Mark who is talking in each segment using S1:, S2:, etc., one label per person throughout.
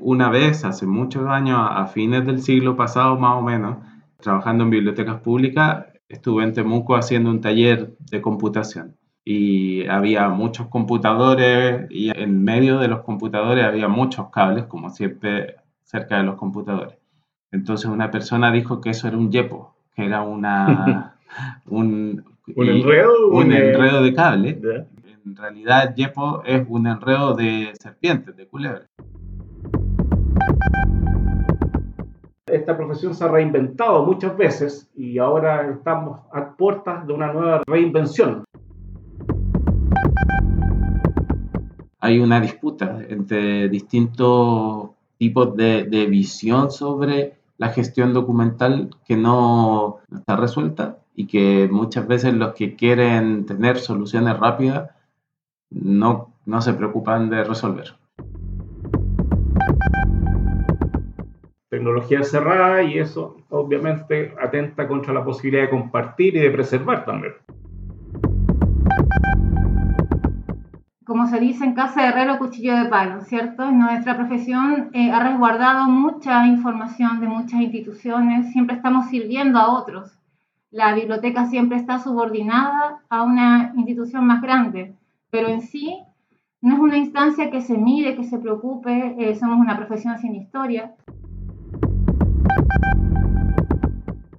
S1: Una vez, hace muchos años, a fines del siglo pasado más o menos, trabajando en bibliotecas públicas, estuve en Temuco haciendo un taller de computación y había muchos computadores y en medio de los computadores había muchos cables, como siempre cerca de los computadores. Entonces una persona dijo que eso era un yepo, que era una, un,
S2: ¿Un enredo?
S1: un enredo de cable. En realidad yepo es un enredo de serpientes, de culebras.
S2: Esta profesión se ha reinventado muchas veces y ahora estamos a puertas de una nueva reinvención.
S1: Hay una disputa entre distintos tipos de, de visión sobre la gestión documental que no está resuelta y que muchas veces los que quieren tener soluciones rápidas no, no se preocupan de resolver.
S2: tecnología cerrada y eso obviamente atenta contra la posibilidad de compartir y de preservar también.
S3: Como se dice en casa de herrero, cuchillo de palo, ¿cierto? Nuestra profesión eh, ha resguardado mucha información de muchas instituciones, siempre estamos sirviendo a otros. La biblioteca siempre está subordinada a una institución más grande, pero en sí no es una instancia que se mire, que se preocupe, eh, somos una profesión sin historia.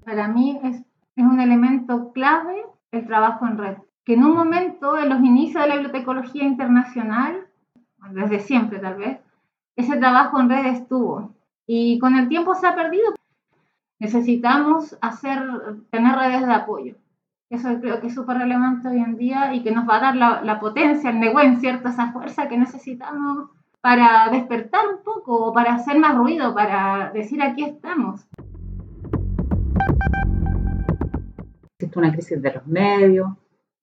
S3: Para mí es, es un elemento clave el trabajo en red, que en un momento, en los inicios de la bibliotecología internacional, desde siempre tal vez, ese trabajo en red estuvo y con el tiempo se ha perdido. Necesitamos hacer, tener redes de apoyo. Eso creo que es súper relevante hoy en día y que nos va a dar la, la potencia, el neguen, ¿cierto? Esa fuerza que necesitamos para despertar un poco, para hacer más ruido, para decir aquí estamos.
S4: Existe una crisis de los medios,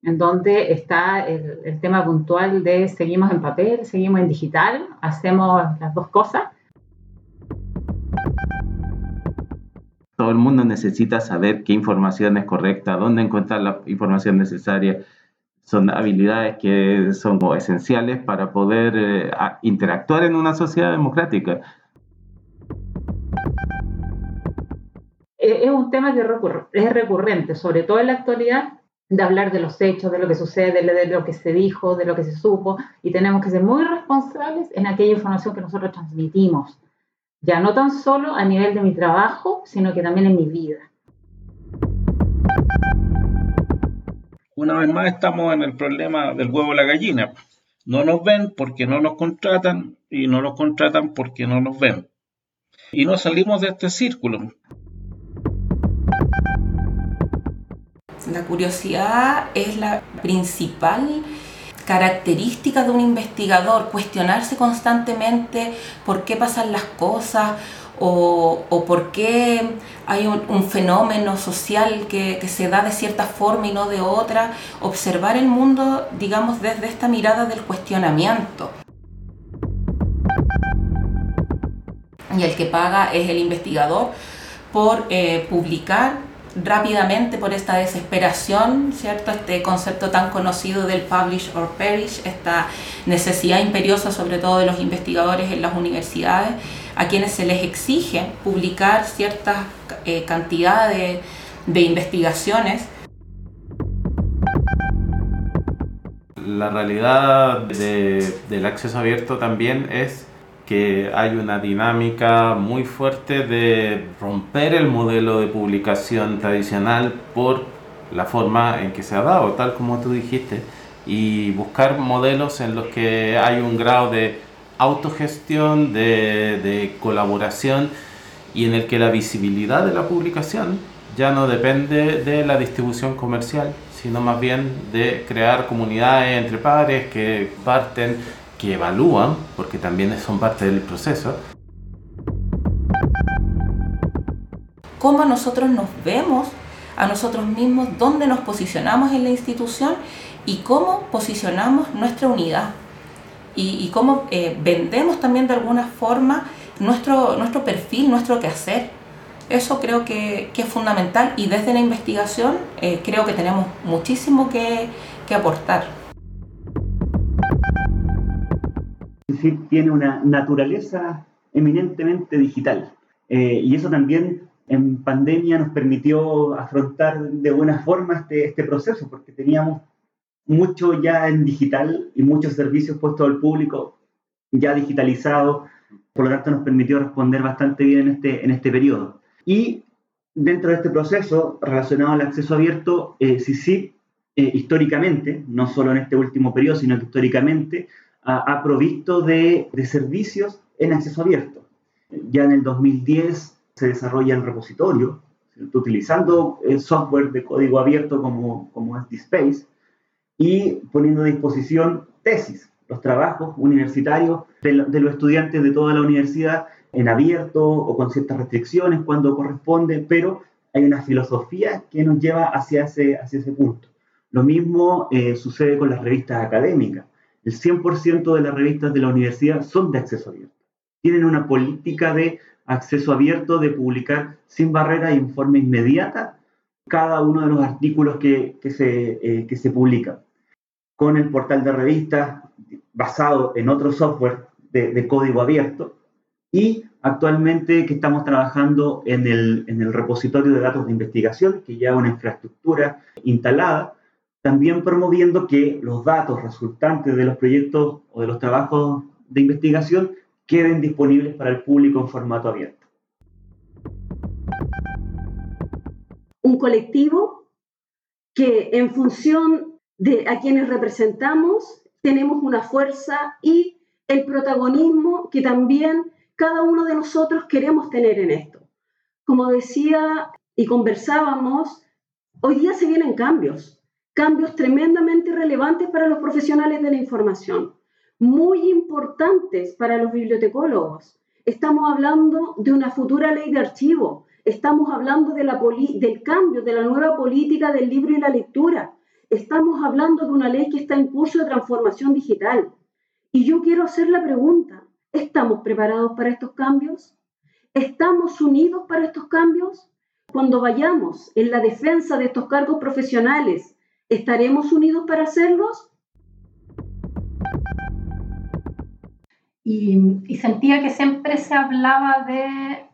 S4: en donde está el, el, tema puntual de seguimos en papel, seguimos en digital, hacemos las dos cosas.
S1: Todo el mundo necesita saber qué información es correcta, dónde encontrar la información necesaria, son habilidades que son esenciales para poder eh, interactuar en una sociedad democrática.
S4: Es un tema que es recurrente, sobre todo en la actualidad, de hablar de los hechos, de lo que sucede, de lo que se dijo, de lo que se supo, y tenemos que ser muy responsables en aquella información que nosotros transmitimos, ya no tan solo a nivel de mi trabajo, sino que también en mi vida.
S5: una vez más estamos en el problema del huevo y la gallina. No nos ven porque no nos contratan y no nos contratan porque no nos ven. Y no salimos de este círculo.
S6: La curiosidad es la principal característica de un investigador, cuestionarse constantemente por qué pasan las cosas o, por qué hay un, fenómeno social que, que, se da de cierta forma y no de otra, observar el mundo, digamos, desde esta mirada del cuestionamiento. Y el que paga es el investigador por eh, publicar rápidamente por esta desesperación, ¿cierto? Este concepto tan conocido del publish or perish, esta necesidad imperiosa sobre todo de los investigadores en las universidades, a quienes se les exige publicar ciertas eh, cantidad de, de investigaciones.
S1: La realidad de, del acceso abierto también es que hay una dinámica muy fuerte de romper el modelo de publicación tradicional por la forma en que se ha dado, tal como tú dijiste, y buscar modelos en los que hay un grado de autogestión, de, de colaboración y en el que la visibilidad de la publicación ya no depende de la distribución comercial, sino más bien de crear comunidades entre pares que parten, que evalúan, porque también son parte del proceso.
S6: Cómo nosotros nos vemos a nosotros mismos, dónde nos posicionamos en la institución y cómo posicionamos nuestra unidad y, cómo eh, vendemos también de alguna forma nuestro, nuestro perfil, nuestro quehacer. Eso creo que, es fundamental y desde la investigación eh, creo que tenemos muchísimo que aportar.
S7: CICIP tiene una naturaleza eminentemente digital. Eh, y eso también en pandemia nos permitió afrontar de buena forma este, este proceso, porque teníamos mucho ya en digital y muchos servicios puestos al público ya digitalizados, por lo tanto nos permitió responder bastante bien en este, en este periodo. Y dentro de este proceso relacionado al acceso abierto, eh, CICIP eh, históricamente, no solo en este último periodo, sino que históricamente, ha, provisto de, servicios en acceso abierto. Ya en el 2010 se desarrolla el repositorio, utilizando el software de código abierto como, como es DSpace, y poniendo a disposición tesis, los trabajos universitarios de, los estudiantes de toda la universidad en abierto o con ciertas restricciones cuando corresponde, pero hay una filosofía que nos lleva hacia ese, hacia ese punto. Lo mismo eh, sucede con las revistas académicas. El 100% de las revistas de la universidad son de acceso abierto. Tienen una política de acceso abierto, de publicar sin barrera e en forma inmediata cada uno de los artículos que, se, eh, que se publican con el portal de revistas basado en otro software de, código abierto y actualmente que estamos trabajando en el, en el repositorio de datos de investigación, que ya es una infraestructura instalada, también promoviendo que los datos resultantes de los proyectos o de los trabajos de investigación queden disponibles para el público en formato abierto.
S8: Un colectivo que en función de a quienes representamos, tenemos una fuerza y el protagonismo que también cada uno de nosotros queremos tener en esto. Como decía y conversábamos, hoy día se vienen cambios, cambios tremendamente relevantes para los profesionales de la información, muy importantes para los bibliotecólogos. Estamos hablando de una futura ley de archivo, estamos hablando de la del cambio, de la nueva política del libro y la lectura, Estamos hablando de una ley que está en curso de transformación digital. Y yo quiero hacer la pregunta, ¿estamos preparados para estos cambios? ¿Estamos unidos para estos cambios? Cuando vayamos en la defensa de estos cargos profesionales, ¿estaremos unidos para hacerlos?
S9: Y, sentía que siempre se hablaba de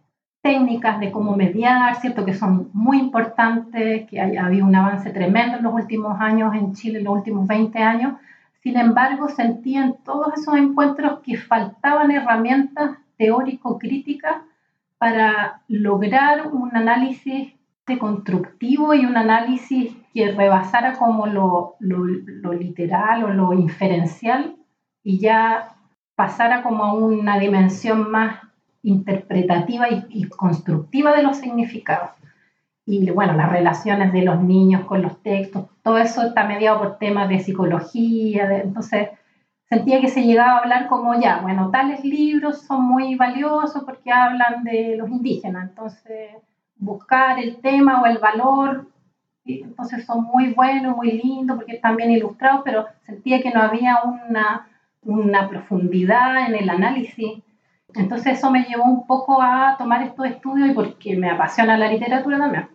S9: técnicas de cómo mediar, ¿cierto? Que son muy importantes, que ha habido un avance tremendo en los últimos años en Chile, en los últimos 20 años. Sin embargo, sentía en todos esos encuentros que faltaban herramientas teórico-críticas para lograr un análisis constructivo y un análisis que rebasara como lo, lo, lo literal o lo inferencial y ya pasara como a una dimensión más interpretativa y, constructiva de los significados. Y bueno, las relaciones de los niños con los textos, todo eso está mediado por temas de psicología, entonces sentía que se llegaba a hablar como ya, bueno, tales libros son muy valiosos porque hablan de los indígenas, entonces buscar el tema o el valor, entonces son muy buenos, muy lindos porque están bien ilustrados, pero sentía que no había una, una profundidad en el análisis entonces eso me llevó un poco a tomar estos estudios y porque me apasiona la literatura también.